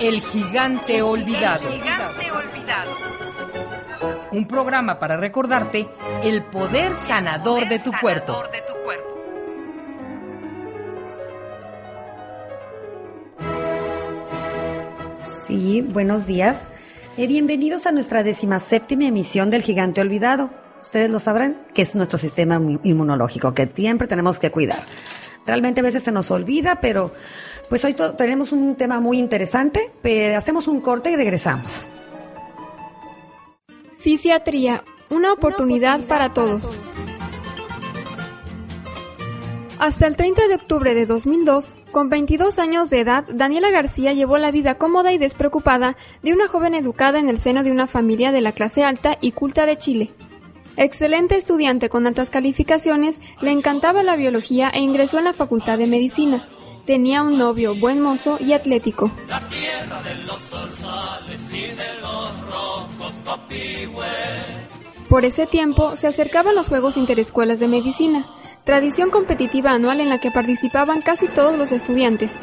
El gigante olvidado. Un programa para recordarte el poder sanador de tu cuerpo. Sí, buenos días. Eh, bienvenidos a nuestra séptima emisión del Gigante Olvidado. Ustedes lo sabrán, que es nuestro sistema inmu- inmunológico, que siempre tenemos que cuidar. Realmente a veces se nos olvida, pero pues hoy tenemos un tema muy interesante. Pero hacemos un corte y regresamos. Fisiatría, una oportunidad para todos. Hasta el 30 de octubre de 2002, con 22 años de edad, Daniela García llevó la vida cómoda y despreocupada de una joven educada en el seno de una familia de la clase alta y culta de Chile. Excelente estudiante con altas calificaciones, le encantaba la biología e ingresó en la Facultad de Medicina. Tenía un novio buen mozo y atlético. Por ese tiempo se acercaban los Juegos Interescuelas de Medicina, tradición competitiva anual en la que participaban casi todos los estudiantes,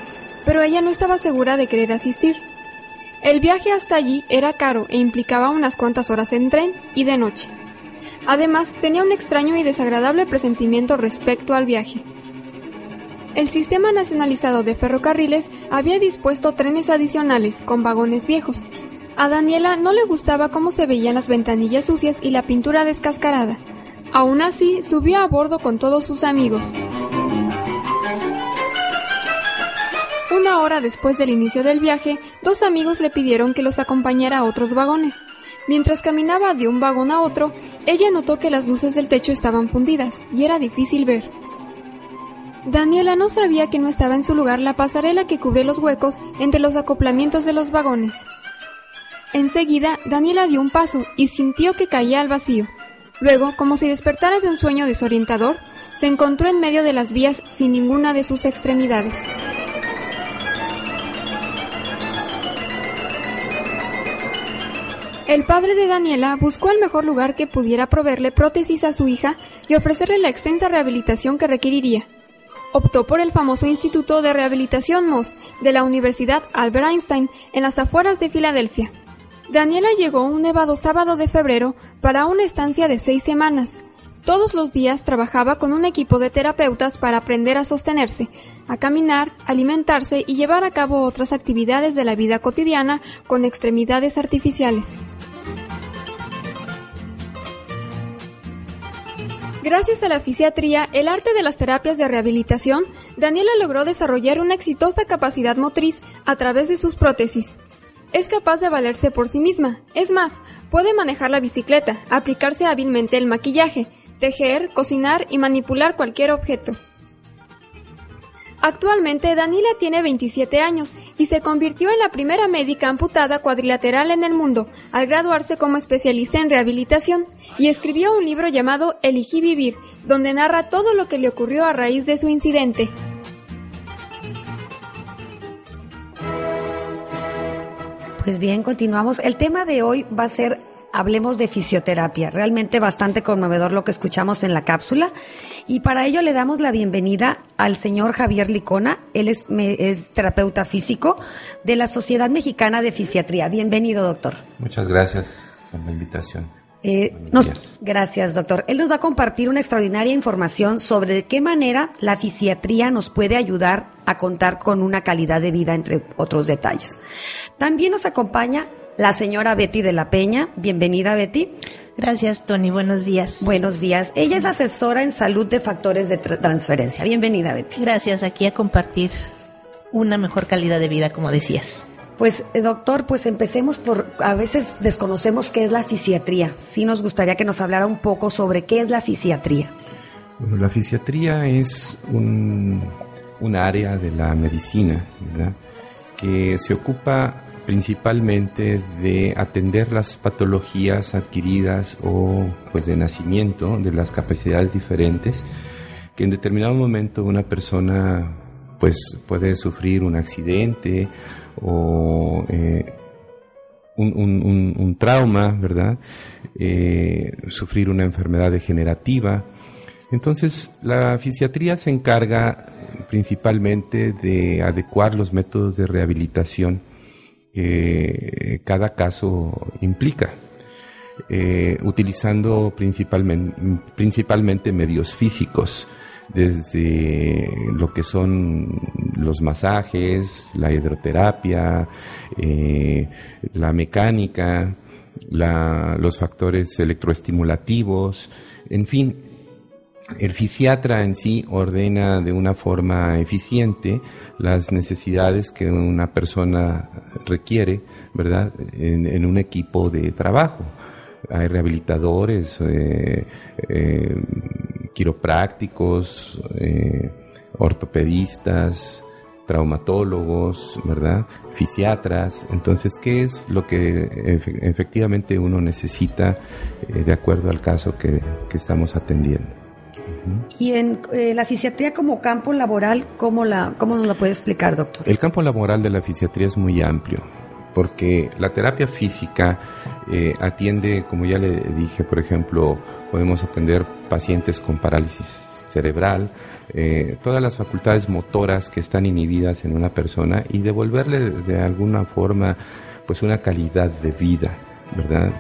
pero ella no estaba segura de querer asistir. El viaje hasta allí era caro e implicaba unas cuantas horas en tren y de noche. Además, tenía un extraño y desagradable presentimiento respecto al viaje. El Sistema Nacionalizado de Ferrocarriles había dispuesto trenes adicionales con vagones viejos. A Daniela no le gustaba cómo se veían las ventanillas sucias y la pintura descascarada. Aún así, subió a bordo con todos sus amigos. Una hora después del inicio del viaje, dos amigos le pidieron que los acompañara a otros vagones. Mientras caminaba de un vagón a otro, ella notó que las luces del techo estaban fundidas y era difícil ver. Daniela no sabía que no estaba en su lugar la pasarela que cubre los huecos entre los acoplamientos de los vagones. Enseguida, Daniela dio un paso y sintió que caía al vacío. Luego, como si despertara de un sueño desorientador, se encontró en medio de las vías sin ninguna de sus extremidades. El padre de Daniela buscó el mejor lugar que pudiera proveerle prótesis a su hija y ofrecerle la extensa rehabilitación que requeriría. Optó por el famoso Instituto de Rehabilitación Moss de la Universidad Albert Einstein en las afueras de Filadelfia. Daniela llegó un nevado sábado de febrero para una estancia de seis semanas. Todos los días trabajaba con un equipo de terapeutas para aprender a sostenerse, a caminar, alimentarse y llevar a cabo otras actividades de la vida cotidiana con extremidades artificiales. Gracias a la fisiatría, el arte de las terapias de rehabilitación, Daniela logró desarrollar una exitosa capacidad motriz a través de sus prótesis. Es capaz de valerse por sí misma, es más, puede manejar la bicicleta, aplicarse hábilmente el maquillaje, tejer, cocinar y manipular cualquier objeto. Actualmente Daniela tiene 27 años y se convirtió en la primera médica amputada cuadrilateral en el mundo al graduarse como especialista en rehabilitación y escribió un libro llamado Elegí vivir, donde narra todo lo que le ocurrió a raíz de su incidente. Pues bien, continuamos. El tema de hoy va a ser hablemos de fisioterapia. Realmente bastante conmovedor lo que escuchamos en la cápsula. Y para ello le damos la bienvenida al señor Javier Licona. Él es, me- es terapeuta físico de la Sociedad Mexicana de Fisiatría. Bienvenido, doctor. Muchas gracias por la invitación. Eh, nos- gracias, doctor. Él nos va a compartir una extraordinaria información sobre de qué manera la fisiatría nos puede ayudar a contar con una calidad de vida, entre otros detalles. También nos acompaña la señora Betty de la Peña. Bienvenida, Betty. Gracias, Tony. Buenos días. Buenos días. Ella es asesora en salud de factores de tra- transferencia. Bienvenida, Betty. Gracias aquí a compartir una mejor calidad de vida, como decías. Pues, eh, doctor, pues empecemos por, a veces desconocemos qué es la fisiatría. Sí nos gustaría que nos hablara un poco sobre qué es la fisiatría. Bueno, la fisiatría es un un área de la medicina, ¿verdad? que se ocupa principalmente de atender las patologías adquiridas o pues de nacimiento de las capacidades diferentes que en determinado momento una persona pues puede sufrir un accidente o eh, un, trauma, ¿verdad? Eh, sufrir una enfermedad degenerativa. Entonces, la fisiatría se encarga eh, principalmente de adecuar los métodos de rehabilitación que cada caso implica, eh, utilizando principalmente, principalmente medios físicos, desde lo que son los masajes, la hidroterapia, eh, la mecánica, los factores electroestimulativos, en fin, el fisiatra en sí ordena de una forma eficiente las necesidades que una persona requiere, ¿verdad? En, un equipo de trabajo. Hay rehabilitadores, eh, eh, quiroprácticos, eh, ortopedistas, traumatólogos, ¿verdad? Fisiatras. Entonces, ¿qué es lo que efe- efectivamente uno necesita de acuerdo al caso que, que estamos atendiendo? Y en eh, la fisiatría como campo laboral, ¿cómo, la, ¿cómo nos la puede explicar, doctor? El campo laboral de la fisiatría es muy amplio, porque la terapia física eh, atiende, como ya le dije, por ejemplo, podemos atender pacientes con parálisis cerebral, eh, todas las facultades motoras que están inhibidas en una persona y devolverle de, de alguna forma pues una calidad de vida, ¿verdad?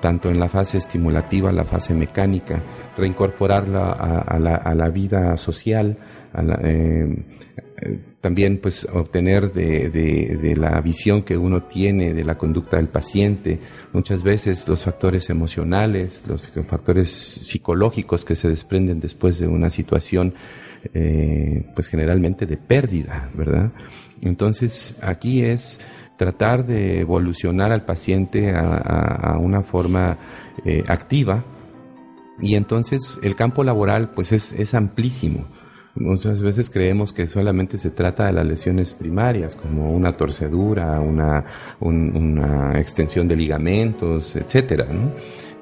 Tanto en la fase estimulativa, la fase mecánica, reincorporarla a, la, vida social, eh, también pues obtener de, la visión que uno tiene de la conducta del paciente, muchas veces los factores emocionales, los factores psicológicos que se desprenden después de una situación eh, pues generalmente de pérdida, ¿verdad? Entonces aquí es tratar de evolucionar al paciente a una forma eh, activa, y entonces el campo laboral pues es, es amplísimo. Muchas veces creemos que solamente se trata de las lesiones primarias, como una torcedura, una, un- una extensión de ligamentos, etcétera, ¿no?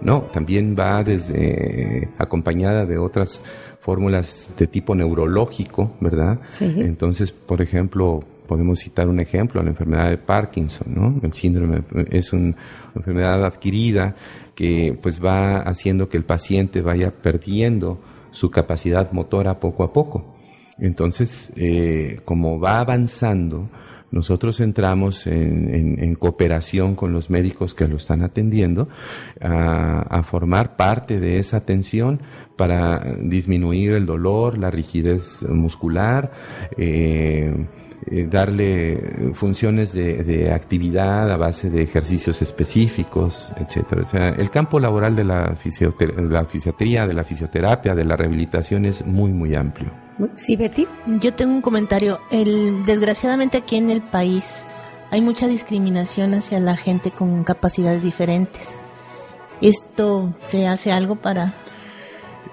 No, también va desde acompañada de otras fórmulas de tipo neurológico, ¿verdad? Sí. Entonces, por ejemplo, podemos citar un ejemplo, la enfermedad de Parkinson, ¿no? El síndrome es un- una enfermedad adquirida que pues va haciendo que el paciente vaya perdiendo su capacidad motora poco a poco. Entonces, eh, como va avanzando, nosotros entramos en, cooperación con los médicos que lo están atendiendo a, a formar parte de esa atención para disminuir el dolor, la rigidez muscular, eh, eh, darle funciones de, de actividad a base de ejercicios específicos, etcétera. O sea, el campo laboral de la, la fisiatría, de la fisioterapia, de la rehabilitación es muy, muy amplio. Sí, Betty. Yo tengo un comentario. El, desgraciadamente aquí en el país hay mucha discriminación hacia la gente con capacidades diferentes. ¿Esto se hace algo para...?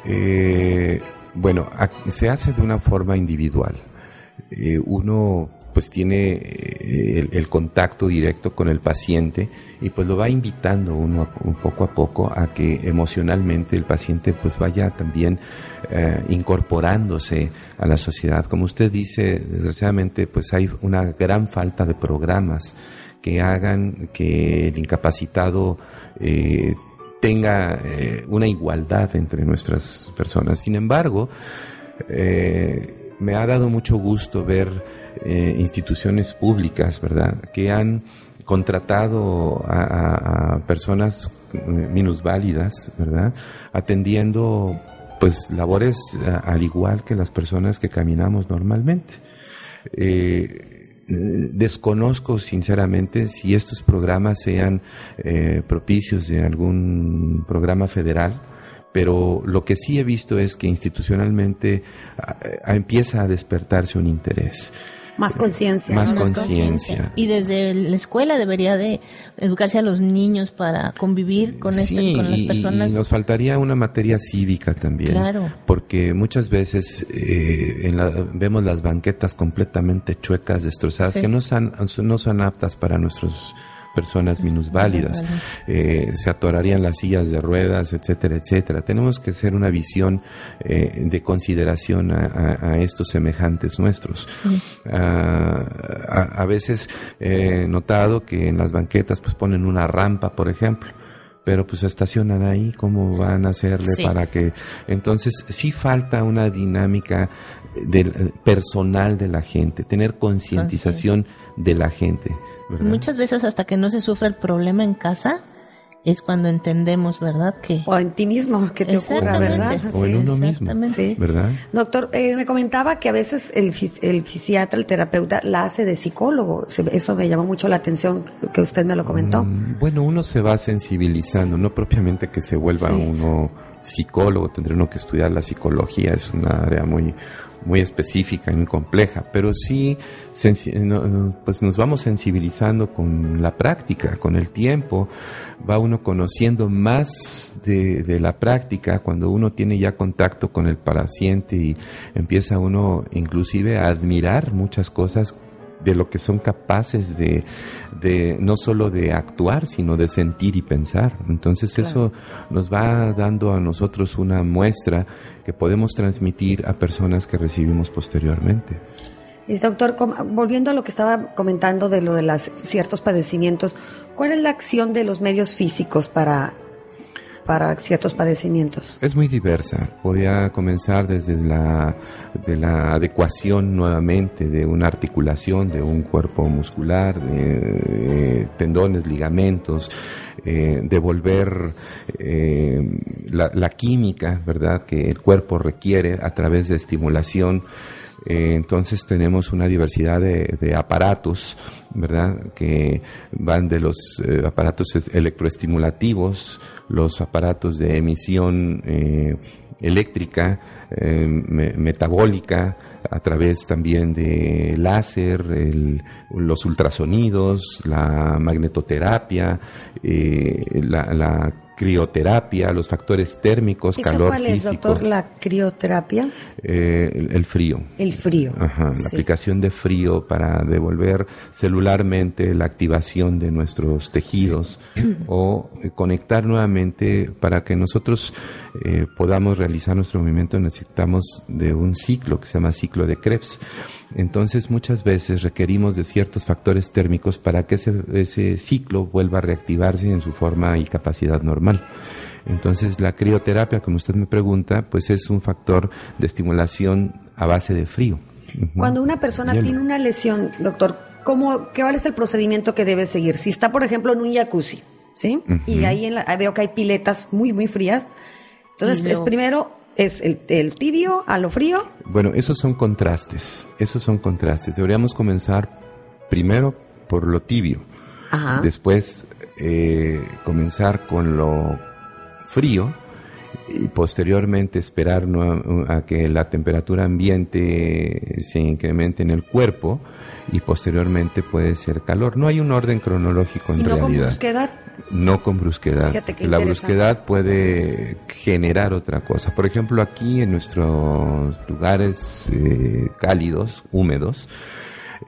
Eh, bueno, se hace de una forma individual. Eh, uno pues tiene eh, el, contacto directo con el paciente y pues lo va invitando uno un poco a poco a que emocionalmente el paciente pues vaya también eh, incorporándose a la sociedad. Como usted dice, desgraciadamente pues hay una gran falta de programas que hagan que el incapacitado tenga una igualdad entre nuestras personas. Sin embargo, me ha dado mucho gusto ver eh, instituciones públicas, ¿verdad?, que han contratado a, personas eh, minusválidas, ¿verdad?, atendiendo pues labores a- al igual que las personas que caminamos normalmente. Eh, eh, desconozco sinceramente si estos programas sean eh, propicios de algún programa federal, pero lo que sí he visto es que institucionalmente ah, ah, empieza a despertarse un interés. Más conciencia. Más ¿no? conciencia. Y desde la escuela debería de educarse a los niños para convivir con, este- Sí, con las y- personas. y nos faltaría una materia cívica también. Claro. Porque muchas veces eh, en la- vemos las banquetas completamente chuecas, destrozadas, Sí. que no son, no son aptas para nuestras personas minusválidas. Eh, se atorarían las sillas de ruedas, etcétera, etcétera. Tenemos que hacer una visión eh, de consideración a, a- a estos semejantes nuestros. Ah, a, a veces he notado que en las banquetas pues ponen una rampa, por ejemplo pero pues estacionan ahí, ¿cómo van a hacerle Sí. para que... Entonces, sí falta una dinámica del- personal de la gente, tener concientización de la gente, ¿verdad? Muchas veces hasta que no se sufra el problema en casa es cuando entendemos, ¿verdad? Que O en ti mismo, que te ocurra, ¿verdad? O en uno mismo. Sí. ¿verdad? Doctor, eh, me comentaba que a veces el, el fisiatra, el terapeuta, la hace de psicólogo. Eso me llamó mucho la atención que usted me lo comentó. Mm, Bueno, uno se va sensibilizando, no propiamente que se vuelva Sí. uno psicólogo, tendría uno que estudiar la psicología, es una área muy muy específica y muy compleja, pero sí pues nos vamos sensibilizando con la práctica, con el tiempo, va uno conociendo más de, de la práctica cuando uno tiene ya contacto con el paciente y empieza uno inclusive a admirar muchas cosas de lo que son capaces de, de no solo de actuar, sino de sentir y pensar. Entonces eso nos va dando a nosotros una muestra que podemos transmitir a personas que recibimos posteriormente. Y, doctor, volviendo a lo que estaba comentando de lo de los ciertos padecimientos, ¿cuál es la acción de los medios físicos para, para ciertos padecimientos? Es muy diversa. Podía comenzar desde la, de la adecuación nuevamente de una articulación, de un cuerpo muscular, de, eh, tendones, ligamentos, eh, devolver eh, la, química, ¿verdad?, que el cuerpo requiere a través de estimulación. Entonces tenemos una diversidad de, aparatos, ¿verdad? Que van de los aparatos es- electroestimulativos, los aparatos de emisión eh, eléctrica, eh, me- metabólica, a través también de láser, los ultrasonidos, la magnetoterapia, eh, la crioterapia, los factores térmicos, ¿Esa calor cuál es, físico, doctor? La crioterapia, eh, el- el frío. el frío. Ajá, la aplicación de frío para devolver celularmente la activación de nuestros tejidos o eh, conectar nuevamente para que nosotros eh, podamos realizar nuestro movimiento necesitamos de un ciclo que se llama ciclo de Krebs. Entonces muchas veces requerimos de ciertos factores térmicos para que ese, ese ciclo vuelva a reactivarse en su forma y capacidad normal. Entonces la crioterapia, como usted me pregunta, pues es un factor de estimulación a base de frío. Cuando una persona Hielo. tiene una lesión, doctor, ¿cómo, ¿qué cuál es el procedimiento que debe seguir? Si está, por ejemplo, en un jacuzzi, ¿sí? Y ahí en la- ahí veo que hay piletas muy, muy frías. Entonces, es primero es el, el tibio a lo frío. Bueno, esos son contrastes, esos son contrastes. Deberíamos comenzar primero por lo tibio, Ajá. después eh, comenzar con lo frío y posteriormente esperar ¿no? a que la temperatura ambiente se incremente en el cuerpo y posteriormente puede ser calor. No hay un orden cronológico en y no con realidad. brusquedad. No con brusquedad. La brusquedad puede generar otra cosa. Por ejemplo, aquí en nuestros lugares eh, cálidos, húmedos,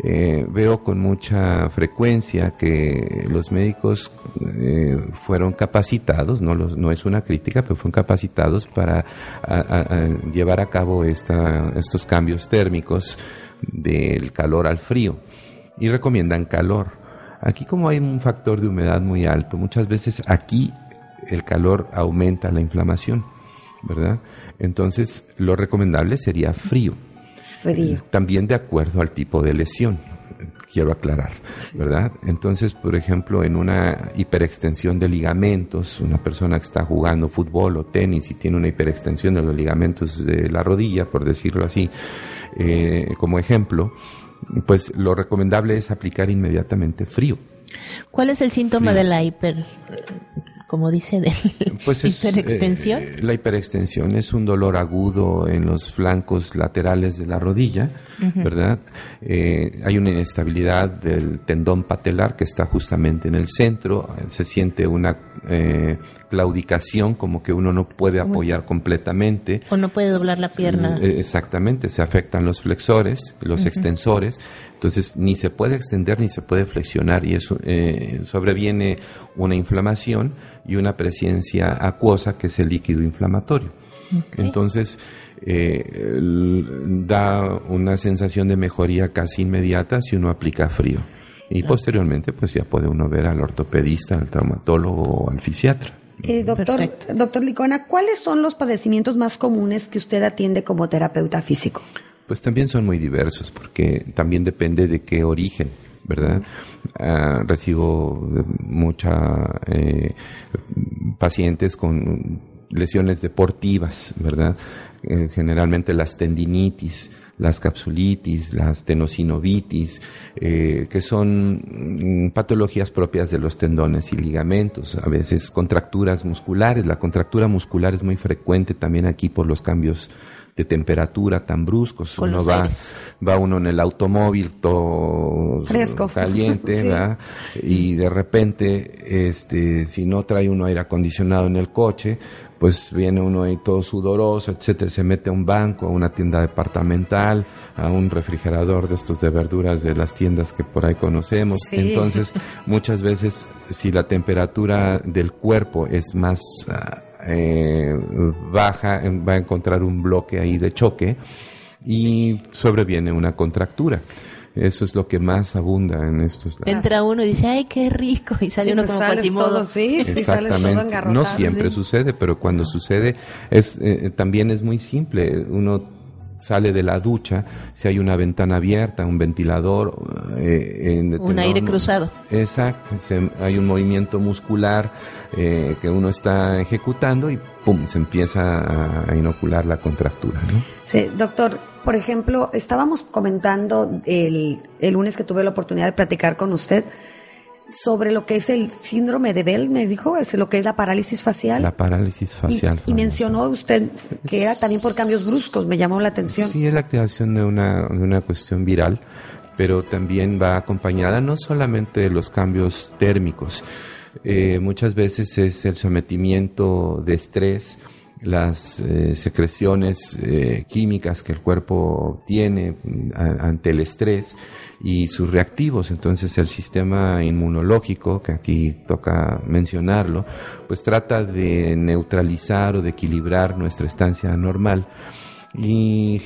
eh, veo con mucha frecuencia que los médicos eh, fueron capacitados, no, es una crítica, pero fueron capacitados para llevar a cabo estos cambios térmicos del calor al frío y recomiendan calor. Aquí como hay un factor de humedad muy alto, muchas veces aquí el calor aumenta la inflamación, ¿verdad? Entonces lo recomendable sería frío. Frío. También de acuerdo al tipo de lesión, quiero aclarar, ¿verdad? Entonces, por ejemplo, en una hiperextensión de ligamentos, una persona que está jugando fútbol o tenis y tiene una hiperextensión de los ligamentos de la rodilla, por decirlo así, eh, como ejemplo, pues lo recomendable es aplicar inmediatamente frío. ¿Cuál es el síntoma Frío. de la hiper como dice, de Pues es, hiperextensión. eh, la hiperextensión es un dolor agudo en los flancos laterales de la rodilla, ¿verdad? Eh, hay una inestabilidad del tendón patelar que está justamente en el centro. Se siente una eh, claudicación, como que uno no puede apoyar completamente. o no puede doblar la pierna. Exactamente, se afectan los flexores, los extensores, entonces ni se puede extender ni se puede flexionar y eso eh, sobreviene una inflamación y una presencia acuosa que es el líquido inflamatorio. Entonces eh, da una sensación de mejoría casi inmediata si uno aplica frío. Y posteriormente pues ya puede uno ver al ortopedista, al traumatólogo o al fisiatra. Eh, doctor, Perfecto. doctor Licona, ¿cuáles son los padecimientos más comunes que usted atiende como terapeuta físico? Pues también son muy diversos, porque también depende de qué origen, ¿verdad? Ah, recibo mucha eh, pacientes con lesiones deportivas, ¿verdad? Eh, generalmente las tendinitis, las capsulitis, las tenosinovitis, eh, que son mm, patologías propias de los tendones y ligamentos, a veces contracturas musculares. La contractura muscular es muy frecuente también aquí por los cambios de temperatura tan bruscos. Con uno va, aires. va uno en el automóvil todo Fresco. caliente, Sí. ¿verdad? Y de repente, este, si no trae uno aire acondicionado en el coche, pues viene uno ahí todo sudoroso, etcétera, se mete a un banco, a una tienda departamental, a un refrigerador de estos de verduras de las tiendas que por ahí conocemos. Sí. Entonces, muchas veces, si la temperatura del cuerpo es más ah, eh, baja, eh, va a encontrar un bloque ahí de choque y sobreviene una contractura. Eso es lo que más abunda en estos lados. Entra uno y dice, ay, qué rico, y sale Sí, uno pues como sales Quasimodo. todo, sí, sí, sales todo Exactamente. No siempre sí. sucede, pero cuando sucede es eh, también es muy simple. Uno sale de la ducha, si hay una ventana abierta, un ventilador, eh, en Un aire cruzado. Exacto, se- hay un movimiento muscular eh, que uno está ejecutando y pum, se empieza a, a inocular la contractura. ¿no? Sí, doctor, por ejemplo, estábamos comentando el, el lunes que tuve la oportunidad de platicar con usted sobre lo que es el síndrome de Bell, me dijo, es lo que es la parálisis facial. La parálisis Y- facial. y, mencionó usted que era también por cambios bruscos, me llamó la atención. Sí, es la activación de una, de una cuestión viral, pero también va acompañada no solamente de los cambios térmicos, eh, muchas veces es el sometimiento de estrés, las eh, secreciones eh, químicas que el cuerpo tiene ante el estrés y sus reactivos. Entonces el sistema inmunológico, que aquí toca mencionarlo, pues trata de neutralizar o de equilibrar nuestra estancia normal. Y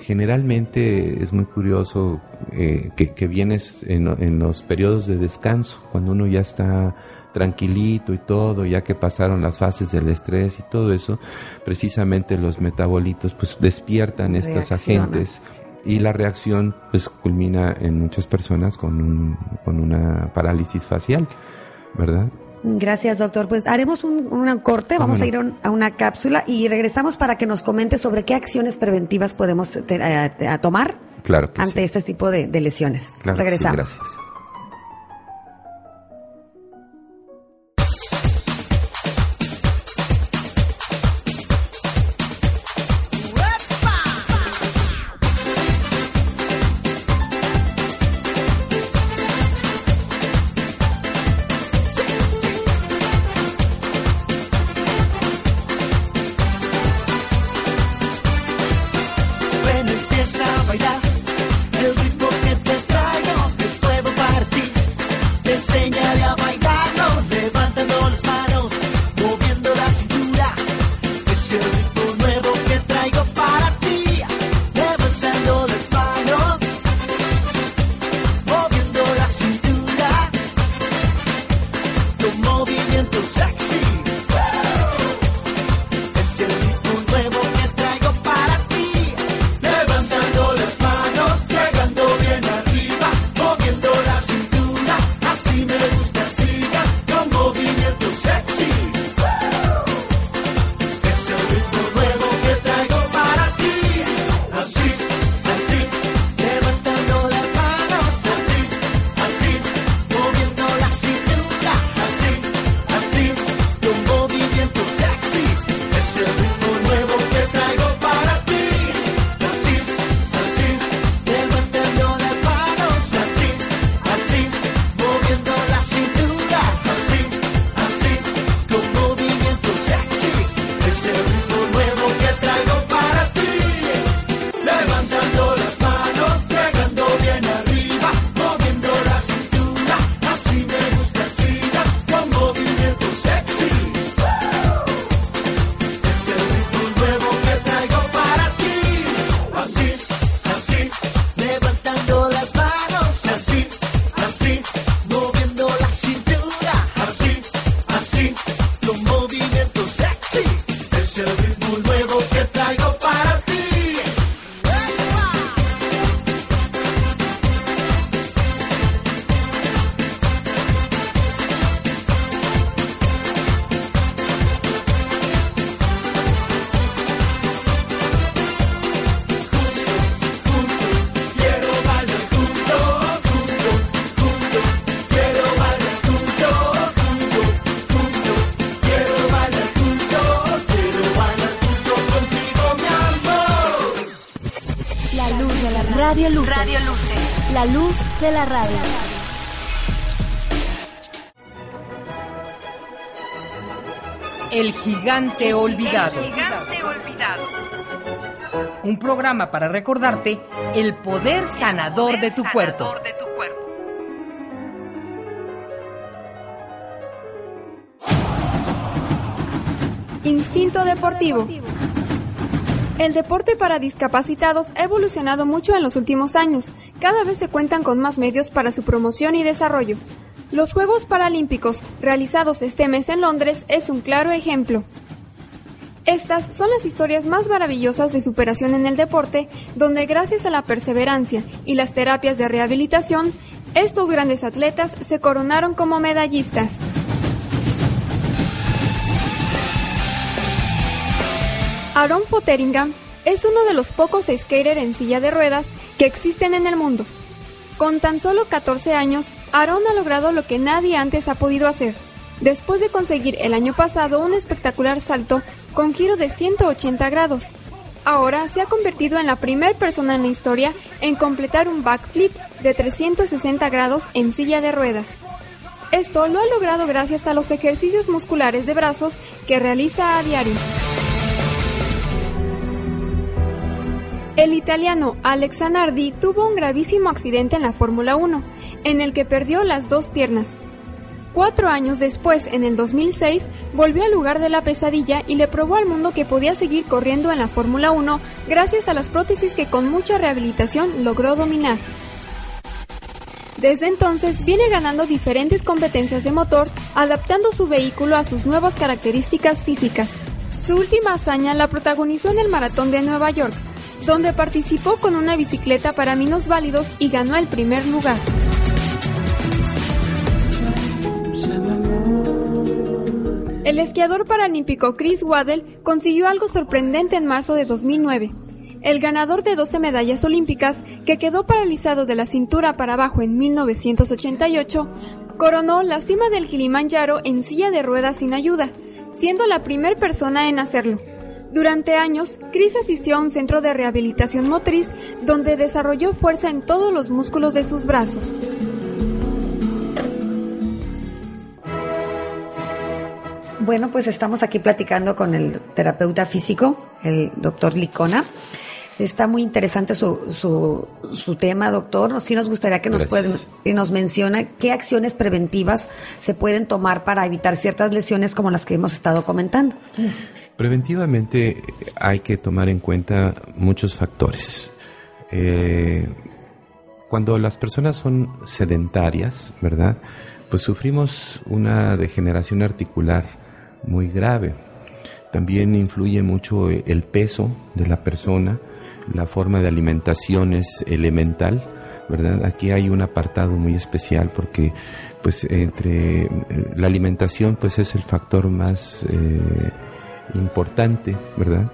generalmente es muy curioso eh, que, vienes en, en los periodos de descanso, cuando uno ya está tranquilito y todo, ya que pasaron las fases del estrés y todo eso, precisamente los metabolitos pues despiertan estos agentes y la reacción pues culmina en muchas personas con, un, con una parálisis facial, ¿verdad? Gracias, doctor. Pues haremos un, un corte, ¿Cómo vamos a ir a, un- a una cápsula y regresamos para que nos comente sobre qué acciones preventivas podemos te- a- a tomar Claro ante sí. este tipo de, de lesiones. Claro que sí, regresamos. gracias. De la radio. El gigante olvidado. Un programa para recordarte el poder sanador de tu cuerpo. Instinto deportivo. El deporte para discapacitados ha evolucionado mucho en los últimos años. Cada vez se cuentan con más medios para su promoción y desarrollo. Los Juegos Paralímpicos, realizados este mes en Londres, es un claro ejemplo. Estas son las historias más maravillosas de superación en el deporte, donde gracias a la perseverancia y las terapias de rehabilitación, estos grandes atletas se coronaron como medallistas. Aaron Fotheringham es uno de los pocos skaters en silla de ruedas que existen en el mundo. Con tan solo 14 años, Aaron ha logrado lo que nadie antes ha podido hacer. Después de conseguir el año pasado un espectacular salto con giro de 180 grados, ahora se ha convertido en la primera persona en la historia en completar un backflip de 360 grados en silla de ruedas. Esto lo ha logrado gracias a los ejercicios musculares de brazos que realiza a diario. El italiano Alex Zanardi tuvo un gravísimo accidente en la Fórmula 1, en el que perdió las dos piernas. Cuatro años después, en el 2006, volvió al lugar de la pesadilla y le probó al mundo que podía seguir corriendo en la Fórmula 1 gracias a las prótesis que con mucha rehabilitación logró dominar. Desde entonces viene ganando diferentes competencias de motor, adaptando su vehículo a sus nuevas características físicas. Su última hazaña la protagonizó en el Maratón de Nueva York, donde participó con una bicicleta para minusválidos y ganó el primer lugar. El esquiador paralímpico Chris Waddell consiguió algo sorprendente en marzo de 2009. El ganador de 12 medallas olímpicas, que quedó paralizado de la cintura para abajo en 1988, coronó la cima del Kilimanjaro en silla de ruedas sin ayuda, siendo la primera persona en hacerlo. Durante años, Chris asistió a un centro de rehabilitación motriz donde desarrolló fuerza en todos los músculos de sus brazos. Bueno, pues estamos aquí platicando con el terapeuta físico, el doctor Licona. Está muy interesante su, su, su tema, doctor. Sí nos gustaría que nos, pueden, y nos menciona qué acciones preventivas se pueden tomar para evitar ciertas lesiones como las que hemos estado comentando. Preventivamente hay que tomar en cuenta muchos factores. Eh, cuando las personas son sedentarias, ¿verdad? Pues sufrimos una degeneración articular muy grave. También influye mucho el peso de la persona, la forma de alimentación es elemental, ¿verdad? Aquí hay un apartado muy especial porque pues entre la alimentación pues es el factor más eh, importante, ¿verdad?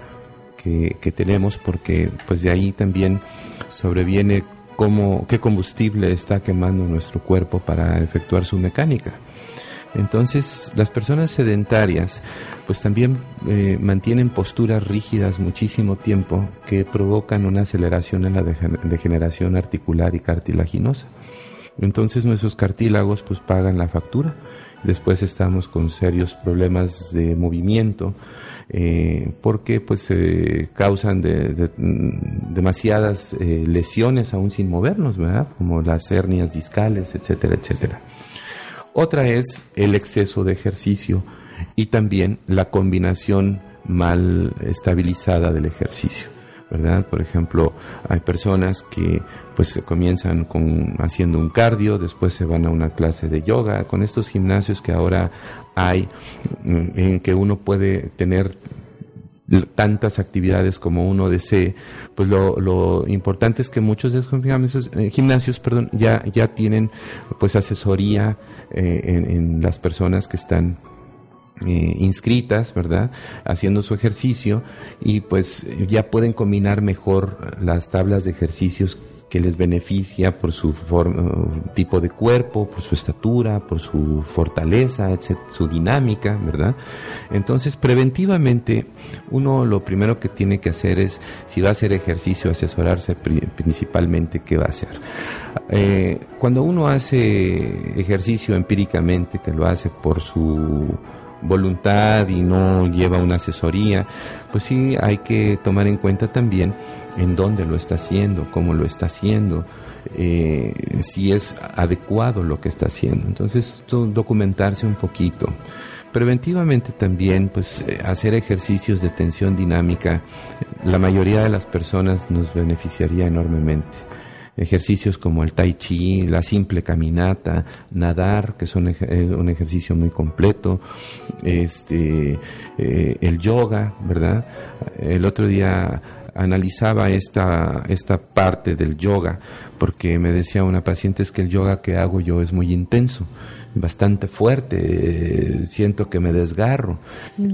Que, que, tenemos porque pues de ahí también sobreviene cómo, qué combustible está quemando nuestro cuerpo para efectuar su mecánica. Entonces, las personas sedentarias pues también eh, mantienen posturas rígidas muchísimo tiempo que provocan una aceleración en la degeneración articular y cartilaginosa. Entonces nuestros cartílagos pues pagan la factura. Después estamos con serios problemas de movimiento eh, porque pues se causan de, de, demasiadas eh, lesiones aún sin movernos, ¿verdad? Como las hernias discales, etcétera, etcétera. Otra es el exceso de ejercicio y también la combinación mal estabilizada del ejercicio. ¿Verdad? Por ejemplo, hay personas que pues comienzan con haciendo un cardio, después se van a una clase de yoga, con estos gimnasios que ahora hay mm, en que uno puede tener tantas actividades como uno desee, pues lo, lo importante es que muchos de esos gimnasios, eh, gimnasios perdón, ya, ya tienen pues asesoría eh, en, en las personas que están eh, inscritas, ¿verdad? Haciendo su ejercicio y pues ya pueden combinar mejor las tablas de ejercicios que les beneficia por su tipo de cuerpo, por su estatura, por su fortaleza, etc., su dinámica, ¿verdad? Entonces, preventivamente, uno lo primero que tiene que hacer es, si va a hacer ejercicio, asesorarse pri- principalmente qué va a hacer. Eh, cuando uno hace ejercicio empíricamente, que lo hace por su voluntad y no lleva una asesoría, pues sí hay que tomar en cuenta también en dónde lo está haciendo, cómo lo está haciendo, eh, si es adecuado lo que está haciendo. Entonces, to- documentarse un poquito. Preventivamente también, pues eh, hacer ejercicios de tensión dinámica, la mayoría de las personas nos beneficiaría enormemente ejercicios como el tai chi, la simple caminata, nadar, que es un, ej- eh, un ejercicio muy completo, este, eh, el yoga, ¿verdad? El otro día analizaba esta, esta parte del yoga, porque me decía una paciente es que el yoga que hago yo es muy intenso bastante fuerte, eh, siento que me desgarro.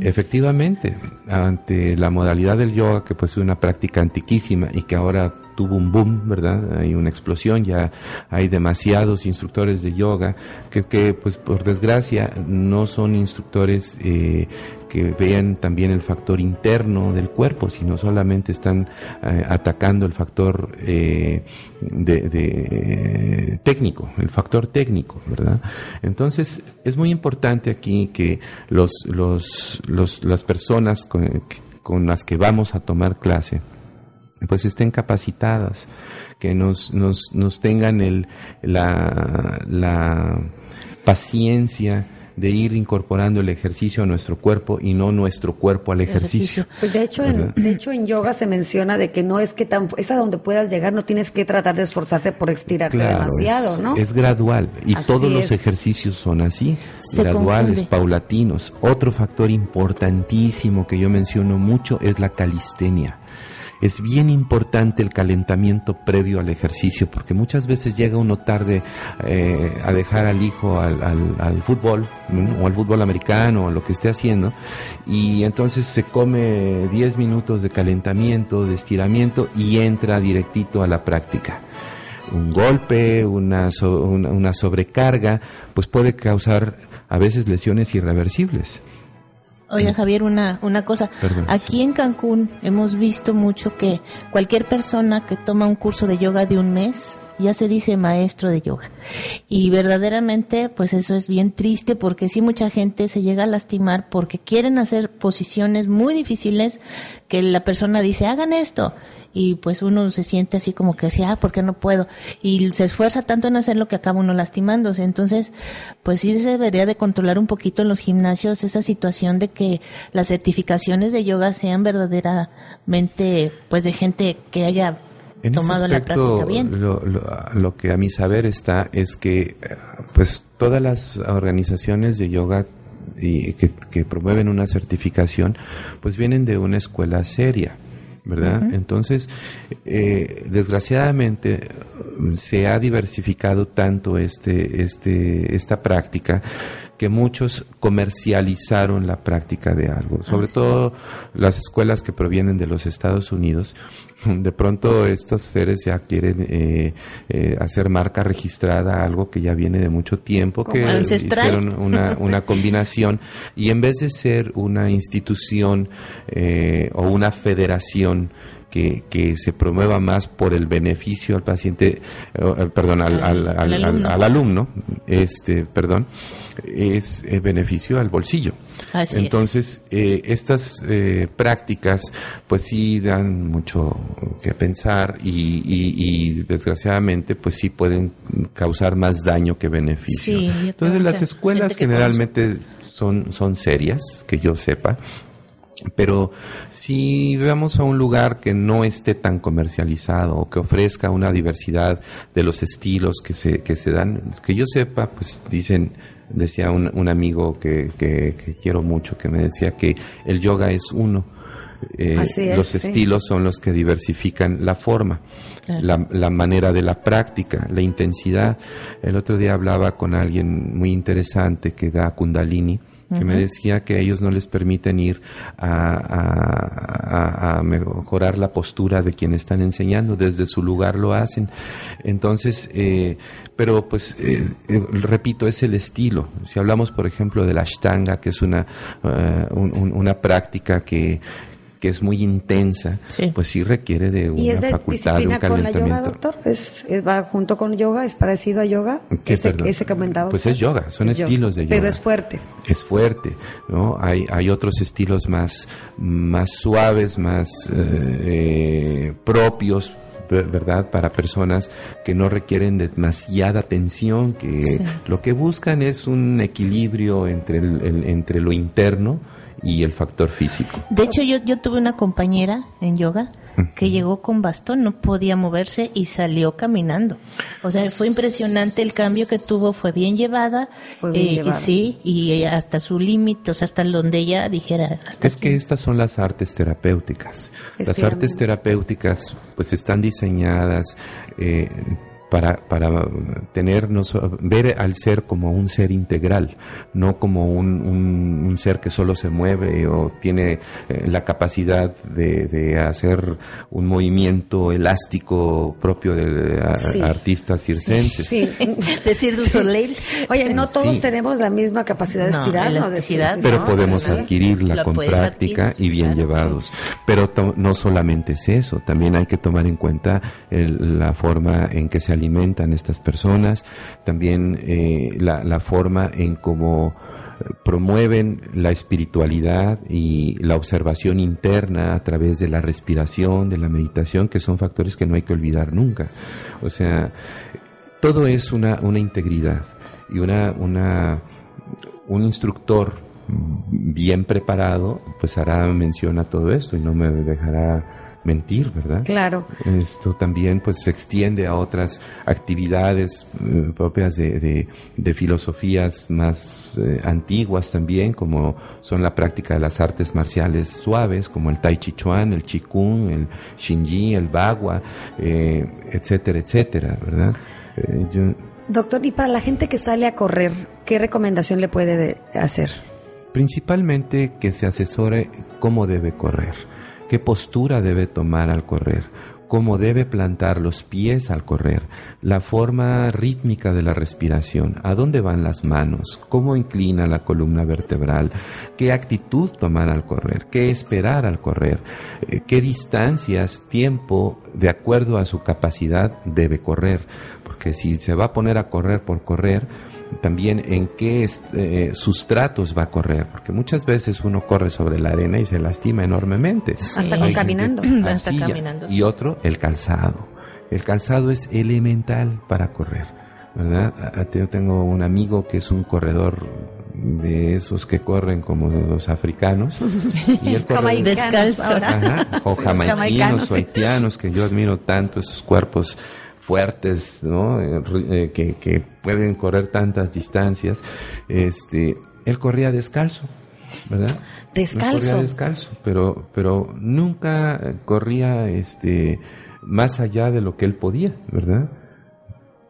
Efectivamente, ante la modalidad del yoga, que pues es una práctica antiquísima y que ahora tuvo un boom, ¿verdad? Hay una explosión, ya hay demasiados instructores de yoga que, que pues por desgracia no son instructores eh, que vean también el factor interno del cuerpo, sino solamente están eh, atacando el factor eh, de, técnico, el factor técnico, ¿verdad? Entonces es muy importante aquí que los, los- las personas con, con las que vamos a tomar clase, pues estén capacitadas, que nos, nos, nos tengan el, la, la paciencia de ir incorporando el ejercicio a nuestro cuerpo y no nuestro cuerpo al ejercicio. Pues de hecho, en, de hecho en yoga se menciona de que no es que tan es a donde puedas llegar, no tienes que tratar de esforzarte por estirarte demasiado, es, ¿no? es gradual y Así todos los ejercicios son así, Se graduales, confunde. paulatinos. Otro factor importantísimo que yo menciono mucho es la calistenia. Es bien importante el calentamiento previo al ejercicio, porque muchas veces llega uno tarde eh, a dejar al hijo al, fútbol, o al fútbol americano, o lo que esté haciendo, y entonces se come 10 minutos de calentamiento, de estiramiento, y entra directito a la práctica un golpe, una, so- una sobrecarga, pues puede causar a veces lesiones irreversibles. Oye, Javier, una, una cosa. Perdón, Aquí en Cancún hemos visto mucho que cualquier persona que toma un curso de yoga de un mes ya se dice maestro de yoga. Y verdaderamente, pues eso es bien triste porque sí mucha gente se llega a lastimar porque quieren hacer posiciones muy difíciles que la persona dice, hagan esto. Y pues uno se siente así como que así, ah, ¿por qué no puedo? Y se esfuerza tanto en hacerlo que acaba uno lastimándose. Entonces, pues sí se debería de controlar un poquito en los gimnasios esa situación de que las certificaciones de yoga sean verdaderamente, pues de gente que haya En tomado ese la práctica bien. Lo, lo- lo que a mi saber está es que eh, pues todas las organizaciones de yoga y que, que promueven una certificación pues vienen de una escuela seria. ¿Verdad? Entonces, eh, desgraciadamente se ha diversificado tanto este, este, esta práctica que muchos comercializaron la práctica de algo, sobre todo las escuelas que provienen de los Estados Unidos. De pronto estos seres ya quieren eh, eh, hacer marca registrada algo que ya viene de mucho tiempo, que ancestral. hicieron una, una combinación y en vez de ser una institución eh, o una federación que, que se promueva más por el beneficio al paciente, eh, perdón, al, al- al- Al al- alumno. al alumno, este, perdón, es eh, beneficio al bolsillo. Así es. Entonces, eh, estas eh, prácticas, pues sí dan mucho que pensar y, y- y desgraciadamente, pues sí pueden causar más daño que beneficio. Sí, Entonces, las escuelas generalmente son, son serias, que yo sepa. Pero si vamos a un lugar que no esté tan comercializado o que ofrezca una diversidad de los estilos que se, que se dan, que yo sepa, pues dicen, decía un, un amigo que, que- que quiero mucho, que me decía que el yoga es uno. Eh, es, los sí. estilos son los que diversifican la forma, Claro. la, la manera de la práctica, la intensidad. El otro día hablaba con alguien muy interesante que da kundalini, que me decía que ellos no les permiten ir a, a- a- a mejorar la postura de quien están enseñando, desde su lugar lo hacen. Entonces, eh, pero pues, eh, eh, repito, es el estilo. Si hablamos, por ejemplo, de la Ashtanga, que es una, eh, un- un- una práctica que que es muy intensa, Sí. pues sí requiere de ¿Y es una de facultad, de un disciplina con la yoga, calentamiento. doctor? ¿Es, es- ¿Va junto con yoga? ¿Es parecido a yoga? ¿Qué, ese, ese comentaba Pues usted. es yoga, son Es yoga, estilos de yoga. Pero es fuerte. es fuerte, ¿no? Hay, hay otros estilos más, más suaves, más eh, eh, propios, ¿verdad? Para personas que no requieren demasiada tensión, que Sí. lo que buscan es un equilibrio entre, el- el- entre lo interno y el factor físico. De hecho, yo, yo tuve una compañera en yoga que llegó con bastón, no podía moverse y salió caminando. O sea, fue impresionante el cambio que tuvo, fue bien llevada. Fue bien eh, llevada. Sí, y hasta su límite, o sea, hasta donde ella dijera. Hasta Es que estas son las artes terapéuticas. Las artes terapéuticas pues están diseñadas eh, para, para tener, no so- ver al ser como un ser integral, no como un, un- un ser que solo se mueve o tiene eh, la capacidad de, de hacer un movimiento elástico propio de a- Sí. artistas circenses. Sí. Decir su soleil. Oye, no todos Sí. tenemos la misma capacidad de No, estirarnos. de- elasticidad, de- pero No, podemos pues, sí. adquirirla La con práctica adquirir, y bien claro, llevados. Pero to- no solamente es eso, también hay que tomar en cuenta el- la forma en que se alimentan estas personas, también eh, la, forma en cómo promueven la espiritualidad y la observación interna a través de la respiración, de la meditación, que son factores que no hay que olvidar nunca. O sea, todo es una, una integridad y una, una, un instructor bien preparado pues hará mención a todo esto y no me dejará mentir, ¿verdad? Claro. Esto también pues se extiende a otras actividades eh, propias de, de- de filosofías más eh, antiguas también, como son la práctica de las artes marciales suaves, como el Tai Chi Chuan, el Qigong, el Shinji, el Bagua, eh, etcétera, etcétera, ¿verdad? Yo- Doctor, y para la gente que sale a correr, ¿qué recomendación le puede de- hacer? Principalmente que se asesore cómo debe correr, qué postura debe tomar al correr, cómo debe plantar los pies al correr, la forma rítmica de la respiración, a dónde van las manos, cómo inclina la columna vertebral, qué actitud tomar al correr, qué esperar al correr, eh, qué distancias, tiempo, de acuerdo a su capacidad, debe correr. Porque si se va a poner a correr por correr, también en qué eh, sustratos va a correr, porque muchas veces uno corre sobre la arena y se lastima enormemente. Hasta con caminando. Hasta. Y otro, el calzado. El calzado es elemental para correr, ¿verdad? A- a- Yo tengo un amigo que es un corredor de esos que corren como los africanos y él corre Jamaicanos Descalzo. ahora. Ajá, o Jamaicanos, o haitianos que yo admiro tanto esos cuerpos fuertes, ¿no? Eh, eh, que, que pueden correr tantas distancias. Este, él corría descalzo, ¿verdad? Descalzo. Él corría descalzo, pero, pero nunca corría, este, más allá de lo que él podía, ¿verdad?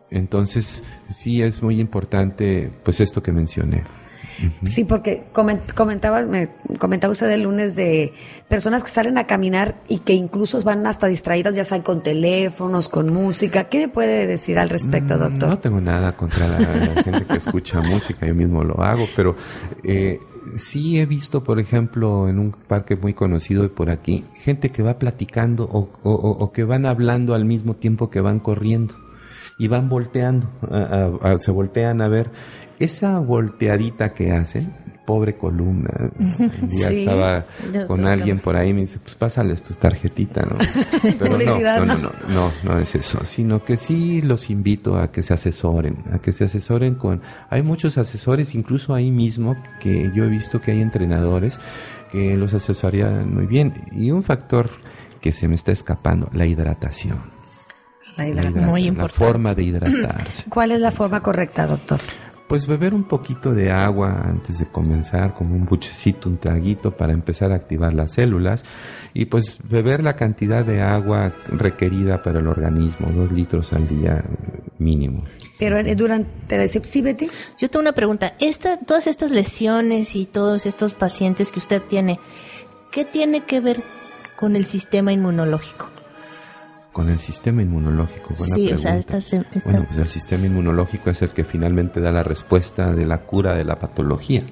Entonces, sí es muy importante, pues esto que mencioné. Sí, porque coment- comentaba, me comentaba usted el lunes de personas que salen a caminar y que incluso van hasta distraídas, ya sea con teléfonos, con música. ¿Qué me puede decir al respecto, doctor? Mm, No tengo nada contra la, la gente que escucha música, yo mismo lo hago, pero eh, sí he visto, por ejemplo, en un parque muy conocido de por aquí, gente que va platicando o, o- o- o que van hablando al mismo tiempo que van corriendo y van volteando, a- a- a- se voltean a ver. Esa volteadita que hacen, pobre columna. Sí. estaba Ya, con alguien por ahí me dice, pues pásales tu tarjetita, ¿no? Pero no, no, no, ¿no? no, es eso, sino que sí los invito a que se asesoren, a que se asesoren con... Hay muchos asesores, incluso ahí mismo, que yo he visto que hay entrenadores que los asesorían muy bien. Y un factor que se me está escapando, la hidratación. La La, hidratación. Muy la importante. forma de hidratarse. ¿Cuál es la forma correcta, doctor? Pues beber un poquito de agua antes de comenzar, como un buchecito, un traguito para empezar a activar las células y pues beber la cantidad de agua requerida para el organismo, dos litros al día mínimo. Pero eh, durante la sí, Betty. Yo tengo una pregunta. Esta, todas estas lesiones y todos estos pacientes que usted tiene, ¿qué tiene que ver con el sistema inmunológico? Con el sistema inmunológico, buena Sí, o sea, esta- Bueno, pues el sistema inmunológico es el que finalmente da la respuesta de la cura de la patología.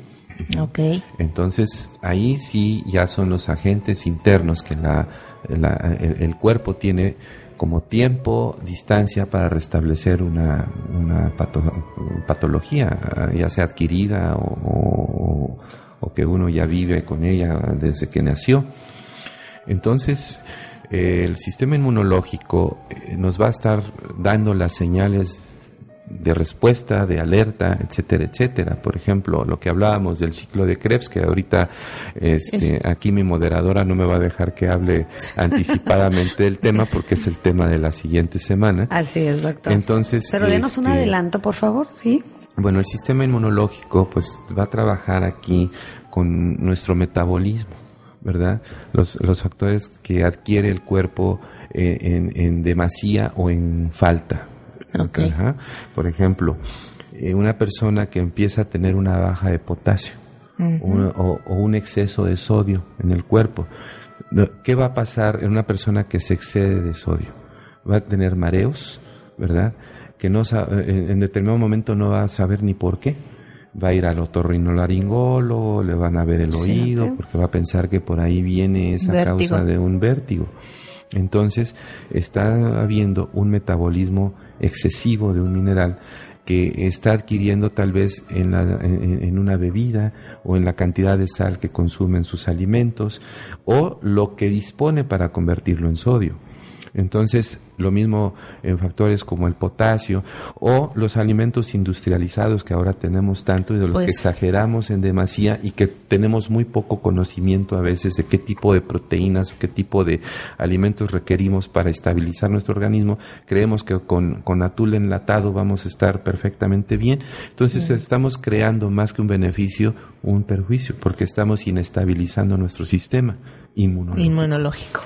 Ok. Entonces, ahí sí ya son los agentes internos que la, la- el, el cuerpo tiene como tiempo, distancia para restablecer una, una pato- patología, ya sea adquirida o, o- o que uno ya vive con ella desde que nació. Entonces, el sistema inmunológico eh, nos va a estar dando las señales de respuesta, de alerta, etcétera, etcétera. Por ejemplo, lo que hablábamos del ciclo de Krebs, que ahorita este, Es- aquí mi moderadora no me va a dejar que hable anticipadamente del tema porque es el tema de la siguiente semana. Así es, doctor. Entonces, Pero denos un este, adelanto, por favor, sí. bueno, el sistema inmunológico pues va a trabajar aquí con nuestro metabolismo, ¿verdad? Los, los factores que adquiere el cuerpo eh, en, en demasía o en falta. Ok. Ajá. Por ejemplo, eh, una persona que empieza a tener una baja de potasio o, o un exceso de sodio en el cuerpo. ¿Qué va a pasar en una persona que se excede de sodio? Va a tener mareos, ¿verdad? Que no en determinado momento no va a saber ni por qué. Va a ir al otorrinolaringólogo, le van a ver el oído, porque va a pensar que por ahí viene esa Vértigo. causa de un vértigo. Entonces, está habiendo un metabolismo excesivo de un mineral que está adquiriendo tal vez en, la- en- en una bebida o en la cantidad de sal que consumen sus alimentos o lo que dispone para convertirlo en sodio. Entonces, lo mismo en factores como el potasio o los alimentos industrializados que ahora tenemos tanto y de los Pues- que exageramos en demasía y que tenemos muy poco conocimiento a veces de qué tipo de proteínas o qué tipo de alimentos requerimos para estabilizar nuestro organismo. Creemos que con, con atún enlatado vamos a estar perfectamente bien. Entonces estamos creando más que un beneficio, un perjuicio, porque estamos inestabilizando nuestro sistema inmunológico. Inmunológico.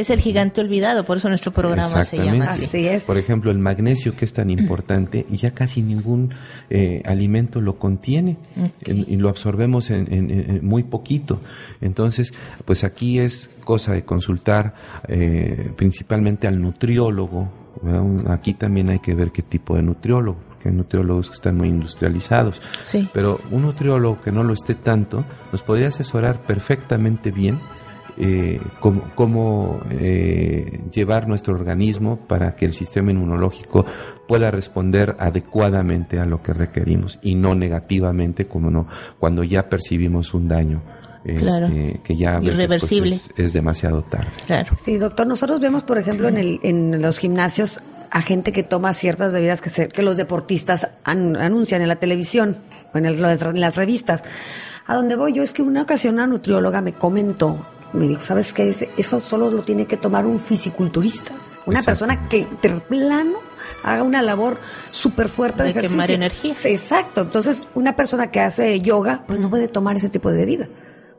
Es el gigante olvidado, por eso nuestro programa se llama así. Así es. Por ejemplo, el magnesio que es tan importante, ya casi ningún eh, alimento lo contiene en- y lo absorbemos en, en- en muy poquito. Entonces, pues aquí es cosa de consultar eh, principalmente al nutriólogo. Aquí también hay que ver qué tipo de nutriólogo, porque hay nutriólogos que están muy industrializados. Sí. Pero un nutriólogo que no lo esté tanto nos podría asesorar perfectamente bien eh, cómo, cómo, eh, llevar nuestro organismo para que el sistema inmunológico pueda responder adecuadamente a lo que requerimos y no negativamente como no cuando ya percibimos un daño este, Claro. que ya a veces, pues, Irreversible. es, es demasiado tarde. Claro. Sí, doctor, nosotros vemos, por ejemplo, en, el, en los gimnasios a gente que toma ciertas bebidas que, se- que los deportistas an- anuncian en la televisión o en, el- en las revistas. A donde voy yo es que una ocasión una nutrióloga me comentó, me dijo, ¿sabes qué? Eso solo lo tiene que tomar un fisiculturista, una persona que de plano haga una labor súper fuerte de, De quemar energía. Exacto, entonces una persona que hace yoga, pues no puede tomar ese tipo de bebida,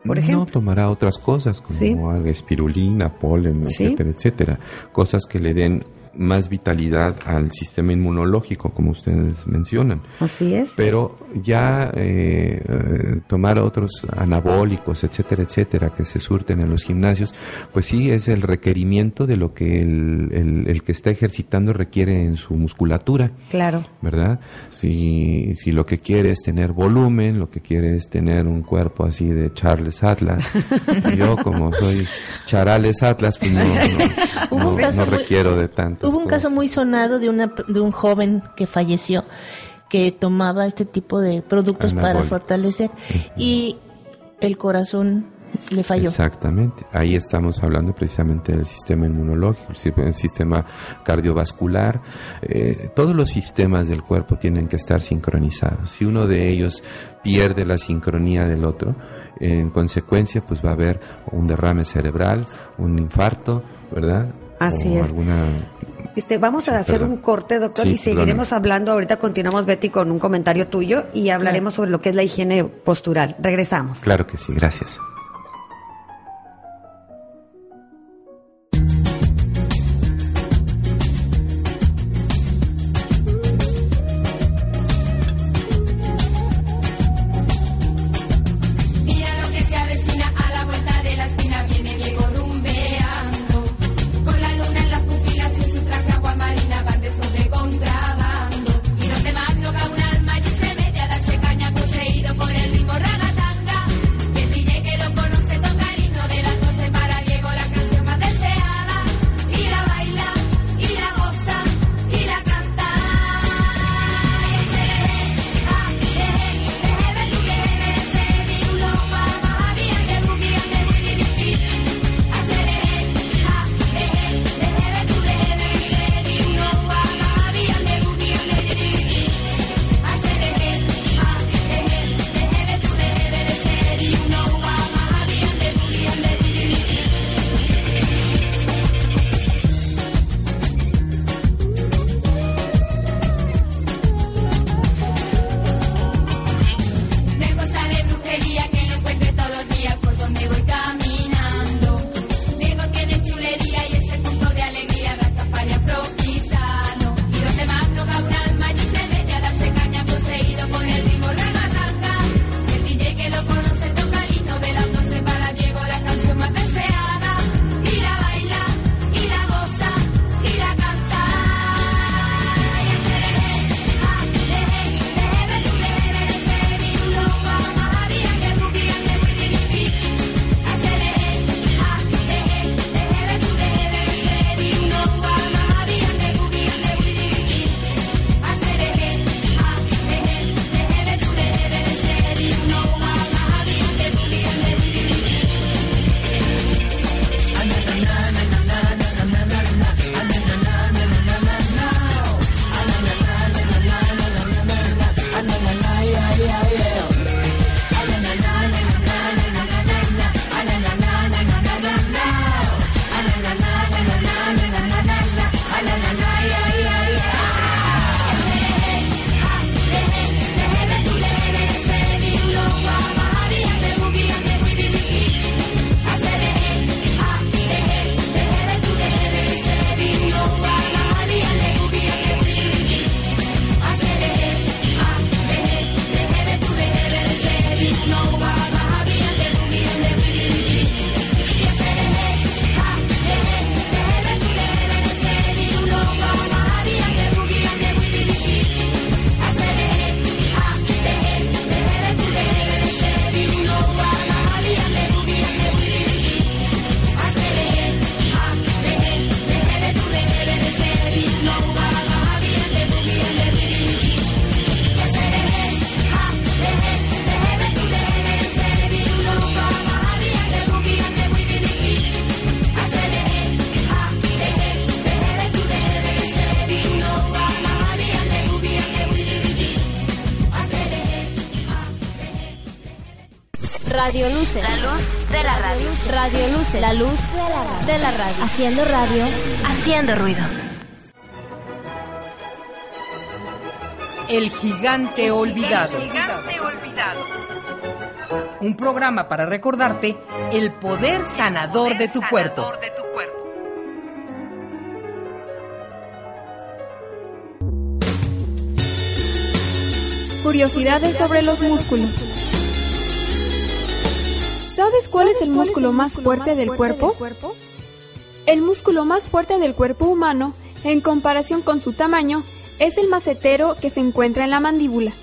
por no ejemplo. tomará otras cosas como Sí. espirulina, polen, Sí. etcétera, etcétera. Cosas que le den más vitalidad al sistema inmunológico, como ustedes mencionan. Así es. Pero ya eh, eh, tomar otros anabólicos, etcétera, etcétera, que se surten en los gimnasios, pues sí es el requerimiento de lo que el, el- el que está ejercitando requiere en su musculatura. Claro. ¿verdad? Si, si lo que quiere es tener volumen, lo que quiere es tener un cuerpo así de Charles Atlas, yo como soy Charales Atlas, pues no, no, no- muy- requiero de tanto. Hubo un caso muy sonado de, una, de un joven que falleció que tomaba este tipo de productos para fortalecer y el corazón le falló. Exactamente. Ahí estamos hablando precisamente del sistema inmunológico, el si- el sistema cardiovascular. Eh, todos los sistemas del cuerpo tienen que estar sincronizados. Si uno de ellos pierde la sincronía del otro, en consecuencia, pues va a haber un derrame cerebral, un infarto, ¿verdad? Así o es. alguna Este, vamos a hacer Perdón. un corte, doctor, Sí, y seguiremos hablando. Ahorita continuamos, Betty, con un comentario tuyo y hablaremos sobre lo que es la higiene postural. Regresamos. Claro que sí, gracias. La luz de la radio. Radio Luces. La luz de la radio. De la radio. Haciendo radio. Haciendo ruido. El gigante olvidado. Un programa para recordarte el poder sanador de tu cuerpo. Curiosidades sobre los músculos. ¿Sabes cuál es el músculo más fuerte del cuerpo? El músculo más fuerte del cuerpo humano, en comparación con su tamaño, es el macetero que se encuentra en la mandíbula.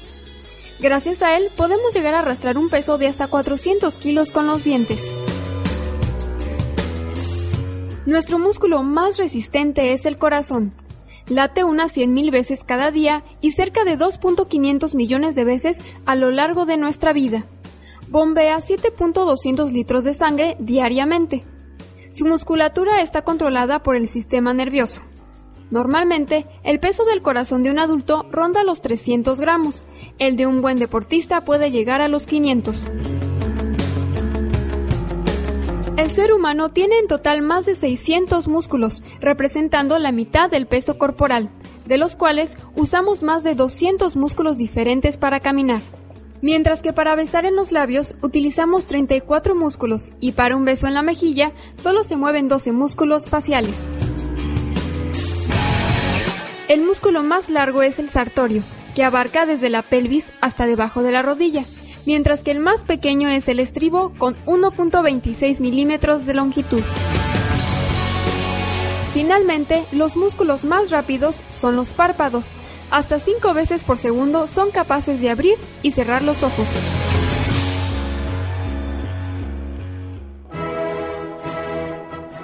Gracias a él podemos llegar a arrastrar un peso de hasta 400 kilos con los dientes. Nuestro músculo más resistente es el corazón. Late unas 100.000 veces cada día y cerca de 2.500 millones de veces a lo largo de nuestra vida. Bombea 7.200 litros de sangre diariamente. Su musculatura está controlada por el sistema nervioso. Normalmente, el peso del corazón de un adulto ronda los 300 gramos. El de un buen deportista puede llegar a los 500. El ser humano tiene en total más de 600 músculos, representando la mitad del peso corporal, de los cuales usamos más de 200 músculos diferentes para caminar. Mientras que para besar en los labios utilizamos 34 músculos y para un beso en la mejilla solo se mueven 12 músculos faciales. El músculo más largo es el sartorio, que abarca desde la pelvis hasta debajo de la rodilla, mientras que el más pequeño es el estribo con 1.26 milímetros de longitud. Finalmente, los músculos más rápidos son los párpados. Hasta 5 veces por segundo son capaces de abrir y cerrar los ojos.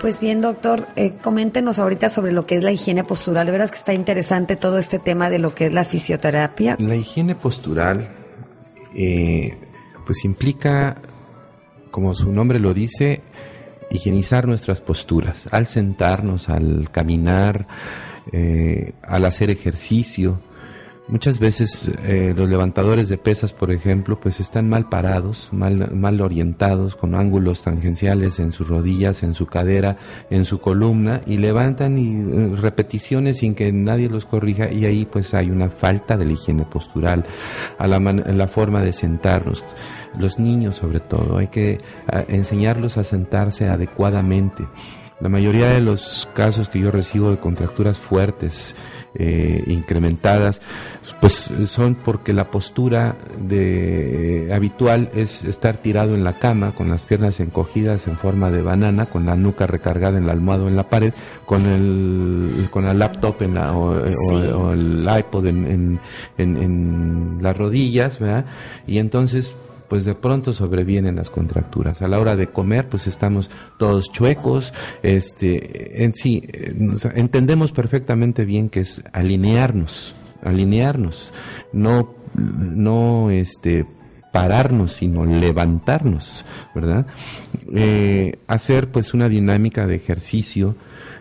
Pues bien, doctor, eh, coméntenos ahorita sobre lo que es la higiene postural. De veras que está interesante todo este tema de lo que es la fisioterapia. La higiene postural, eh, pues implica, como su nombre lo dice, higienizar nuestras posturas. Al sentarnos, al caminar, eh, al hacer ejercicio. Muchas veces eh, los levantadores de pesas, por ejemplo, pues están mal parados, mal, mal orientados, con ángulos tangenciales en sus rodillas, en su cadera, en su columna, y levantan y, eh, repeticiones sin que nadie los corrija, y ahí pues hay una falta de la higiene postural, a la, man- la forma de sentarnos. Los niños sobre todo, hay que enseñarlos a sentarse adecuadamente. La mayoría de los casos que yo recibo de contracturas fuertes, eh, incrementadas, pues son porque la postura de, habitual es estar tirado en la cama con las piernas encogidas en forma de banana, con la nuca recargada en la almohada o en la pared, con el con la laptop en la, o, o- Sí. o el iPod en, en, en- en las rodillas, ¿verdad? Y entonces pues de pronto sobrevienen las contracturas. A la hora de comer, pues estamos todos chuecos, este, en sí, eh, entendemos perfectamente bien que es alinearnos, alinearnos, no, no, este, pararnos, sino levantarnos, ¿verdad? Eh, hacer pues una dinámica de ejercicio,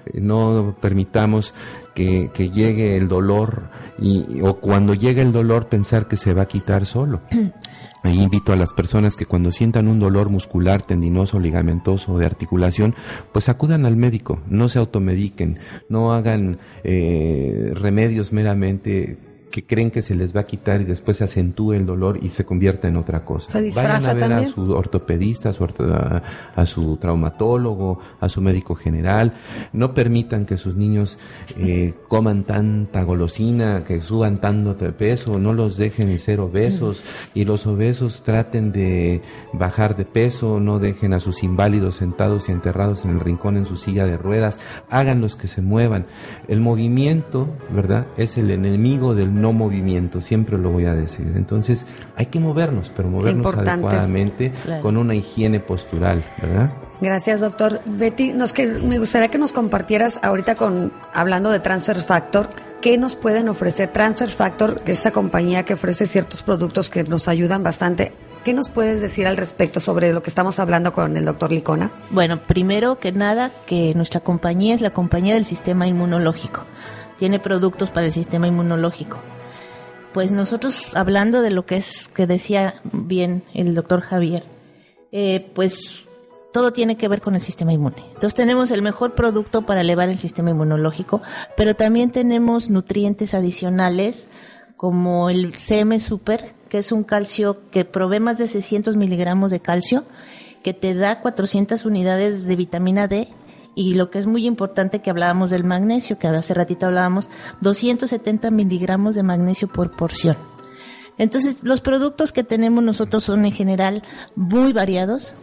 eh, no permitamos que llegue el dolor y, o cuando llegue el dolor pensar que se va a quitar solo. Ahí invito a las personas que cuando sientan un dolor muscular, tendinoso, ligamentoso o de articulación, pues acudan al médico, no se automediquen, no hagan eh, remedios meramente que creen que se les va a quitar y después se acentúe el dolor y se convierta en otra cosa. Se Vayan a ver también. a su ortopedista, a su, orto- a, a su traumatólogo, a su médico general. No permitan que sus niños eh, coman tanta golosina, que suban tanto de peso, no los dejen ser obesos y los obesos traten de bajar de peso, no dejen a sus inválidos sentados y enterrados en el rincón en su silla de ruedas, háganlos que se muevan. El movimiento, ¿verdad? Es el enemigo del no movimiento, siempre lo voy a decir. Entonces, hay que movernos, pero movernos importante. adecuadamente Claro. con una higiene postural, ¿verdad? Gracias, doctor. Betty, nos que, me gustaría que nos compartieras ahorita con hablando de Transfer Factor, ¿qué nos pueden ofrecer Transfer Factor, que es esa compañía que ofrece ciertos productos que nos ayudan bastante? ¿Qué nos puedes decir al respecto sobre lo que estamos hablando con el doctor Licona? Bueno, primero que nada, que nuestra compañía es la compañía del sistema inmunológico. Tiene productos para el sistema inmunológico. Pues nosotros, hablando de lo que es, que decía bien el doctor Javier, eh, pues todo tiene que ver con el sistema inmune. Entonces tenemos el mejor producto para elevar el sistema inmunológico, pero también tenemos nutrientes adicionales como el CM Super, que es un calcio que provee más de 600 miligramos de calcio, que te da 400 unidades de vitamina D y lo que es muy importante que hablábamos del magnesio, que hace ratito hablábamos, 270 miligramos de magnesio por porción. Entonces, los productos que tenemos nosotros son en general muy variados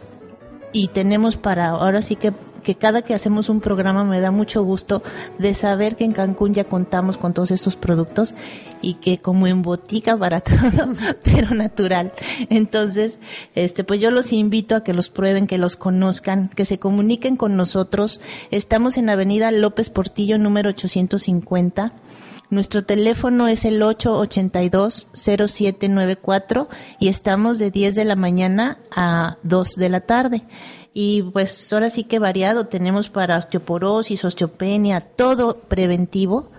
y tenemos para, ahora sí que, que cada que hacemos un programa me da mucho gusto de saber que en Cancún ya contamos con todos estos productos y que como en botica para todo, pero natural. Entonces, este, pues yo los invito a que los prueben, que los conozcan, que se comuniquen con nosotros. Estamos en Avenida López Portillo, número 850. Nuestro teléfono es el 882-0794 y estamos de 10 de la mañana a 2 de la tarde. Y pues ahora sí que variado, tenemos para osteoporosis, osteopenia, todo preventivo,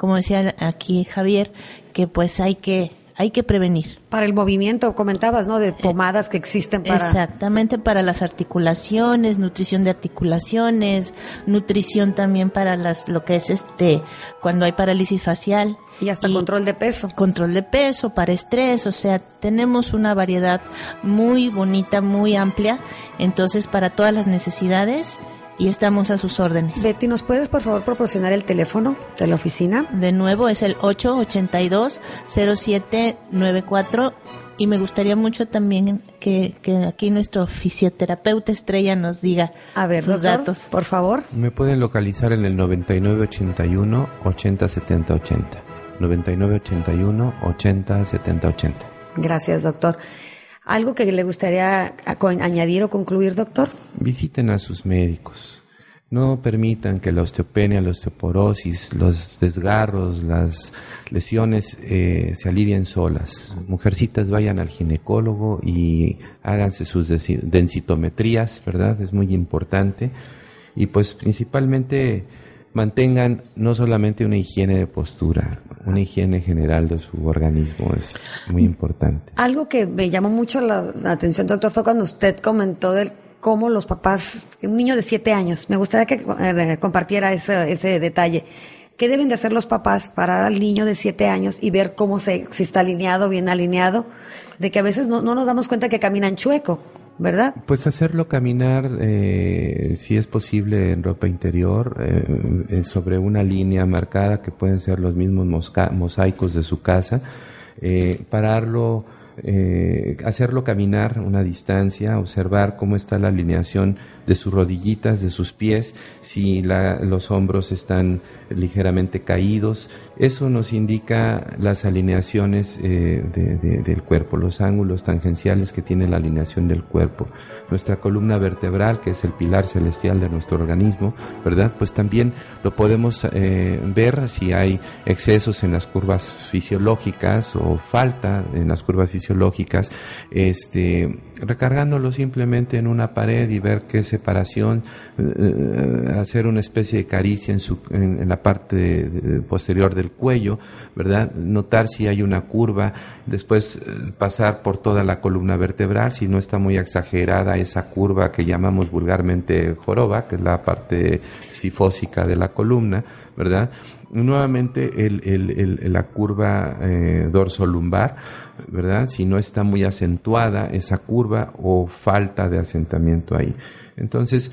como decía aquí Javier, que pues hay que hay que prevenir. Para el movimiento, comentabas, ¿no? De pomadas que existen para... Exactamente, para las articulaciones, nutrición de articulaciones, nutrición también para las lo que es este cuando hay parálisis facial. Y hasta control de peso. Control de peso, para estrés, o sea, tenemos una variedad muy bonita, muy amplia, entonces para todas las necesidades y estamos a sus órdenes. Betty, ¿nos puedes por favor proporcionar el teléfono de la oficina? De nuevo es el 882-0794 y me gustaría mucho también que, que aquí nuestro fisioterapeuta estrella nos diga A ver, sus doctor, datos. por favor. Me pueden localizar en el 9981 80 70 80. 9981 80 70 80. Gracias, doctor. ¿Algo que le gustaría añadir o concluir, doctor? Visiten a sus médicos. No permitan que la osteopenia, la osteoporosis, los desgarros, las lesiones eh, se alivien solas. Mujercitas vayan al ginecólogo y háganse sus densitometrías, ¿verdad? Es muy importante. Y pues principalmente mantengan no solamente una higiene de postura, una higiene general de su organismo es muy importante. Algo que me llamó mucho la, atención, doctor, fue cuando usted comentó del cómo los papás, un niño de siete años, me gustaría que eh, compartiera ese, ese detalle. ¿Qué deben de hacer los papás para al niño de siete años y ver cómo se, si está alineado, bien alineado? De que a veces no, no nos damos cuenta que caminan chueco, ¿verdad? Pues hacerlo caminar, eh, si es posible, en ropa interior, eh, eh, sobre una línea marcada que pueden ser los mismos mosaicos de su casa, eh, pararlo, eh, hacerlo caminar una distancia, observar cómo está la alineación de sus rodillitas, de sus pies, si la- los hombros están ligeramente caídos. Eso nos indica las alineaciones eh, de- de- del cuerpo, los ángulos tangenciales que tiene la alineación del cuerpo. Nuestra columna vertebral, que es el pilar celestial de nuestro organismo, ¿verdad? Pues también lo podemos eh, ver si hay excesos en las curvas fisiológicas o falta en las curvas fisiológicas, este, recargándolo simplemente en una pared y ver qué separación, eh, hacer una especie de caricia en, su, en, la parte posterior del cuello, ¿verdad? Notar si hay una curva, después eh, pasar por toda la columna vertebral, si no está muy exagerada esa curva que llamamos vulgarmente joroba, que es la parte sifósica de la columna, ¿verdad? Nuevamente el, el- la curva eh, dorsolumbar, ¿verdad? Si no está muy acentuada esa curva o falta de asentamiento ahí. Entonces,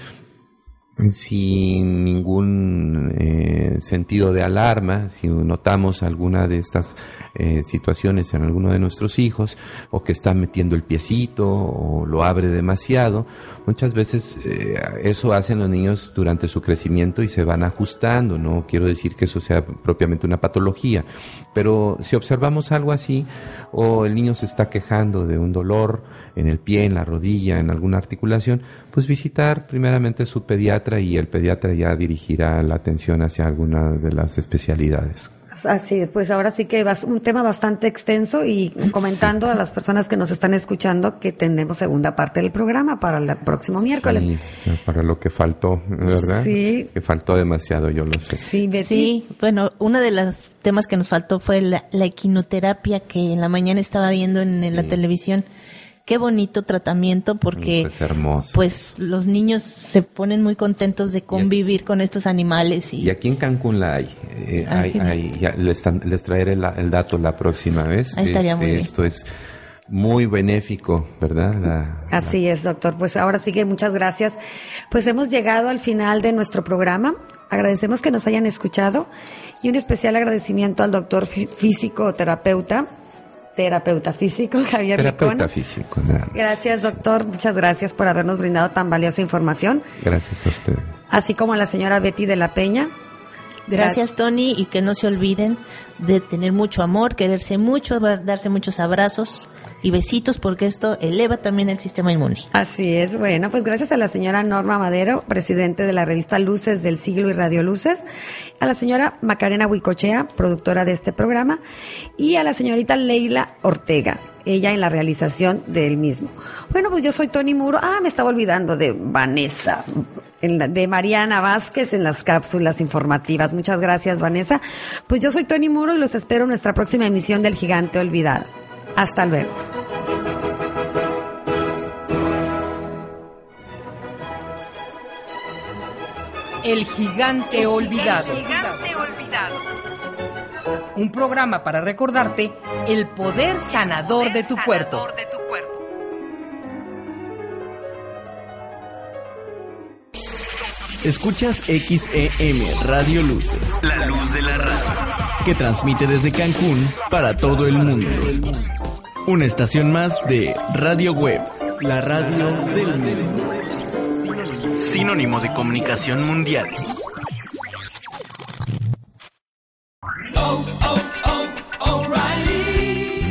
sin ningún eh, sentido de alarma, si notamos alguna de estas eh, situaciones en alguno de nuestros hijos, o que está metiendo el piecito, o lo abre demasiado, muchas veces eh, eso hacen los niños durante su crecimiento y se van ajustando, no quiero decir que eso sea propiamente una patología, pero si observamos algo así, o el niño se está quejando de un dolor, en el pie, en la rodilla, en alguna articulación, pues visitar primeramente su pediatra y el pediatra ya dirigirá la atención hacia alguna de las especialidades. Así, es, pues ahora sí que es un tema bastante extenso y comentando a las personas que nos están escuchando que tendremos segunda parte del programa para el próximo miércoles. Sí, para lo que faltó, ¿verdad? Sí. Que faltó demasiado, yo lo sé. Sí, Betty. Sí, bueno, uno de los temas que nos faltó fue la, la equinoterapia que en la mañana estaba viendo en, en la televisión. Qué bonito tratamiento porque Es hermoso. pues los niños se ponen muy contentos de convivir con estos animales y, Y aquí en Cancún la hay. Eh, hay, hay- ya les, les traeré la- el dato la próxima vez. Ahí estaría muy bien. Esto es muy benéfico, ¿verdad? La- Así es, doctor. Pues ahora sí que muchas gracias. Pues hemos llegado al final de nuestro programa. Agradecemos que nos hayan escuchado y un especial agradecimiento al doctor fí- físico terapeuta, terapeuta físico Javier terapeuta físico. nada. Gracias, doctor. Muchas gracias por habernos brindado tan valiosa información, Gracias a ustedes. así como a la señora Betty de la Peña. Gracias, Tony, y que no se olviden de tener mucho amor, quererse mucho, dar- darse muchos abrazos y besitos, porque esto eleva también el sistema inmune. Así es, bueno, pues gracias a la señora Norma Madero, presidente de la revista Luces del Siglo y Radio Luces, a la señora Macarena Huicochea, productora de este programa, y a la señorita Leila Ortega, ella en la realización del mismo. Bueno, pues yo soy Tony Muro, ah, me estaba olvidando de Vanessa, en la- de Mariana Vázquez en las cápsulas informativas. Muchas gracias, Vanessa. Pues yo soy Tony Muro y los espero en nuestra próxima emisión del Gigante Olvidado. Hasta luego. El gigante olvidado. Un programa para recordarte el poder sanador de tu cuerpo. Escuchas XEM Radio Luces, la luz de la radio, que transmite desde Cancún para todo el mundo. Una estación más de Radio Web, la radio del mundo. Sinónimo de comunicación mundial.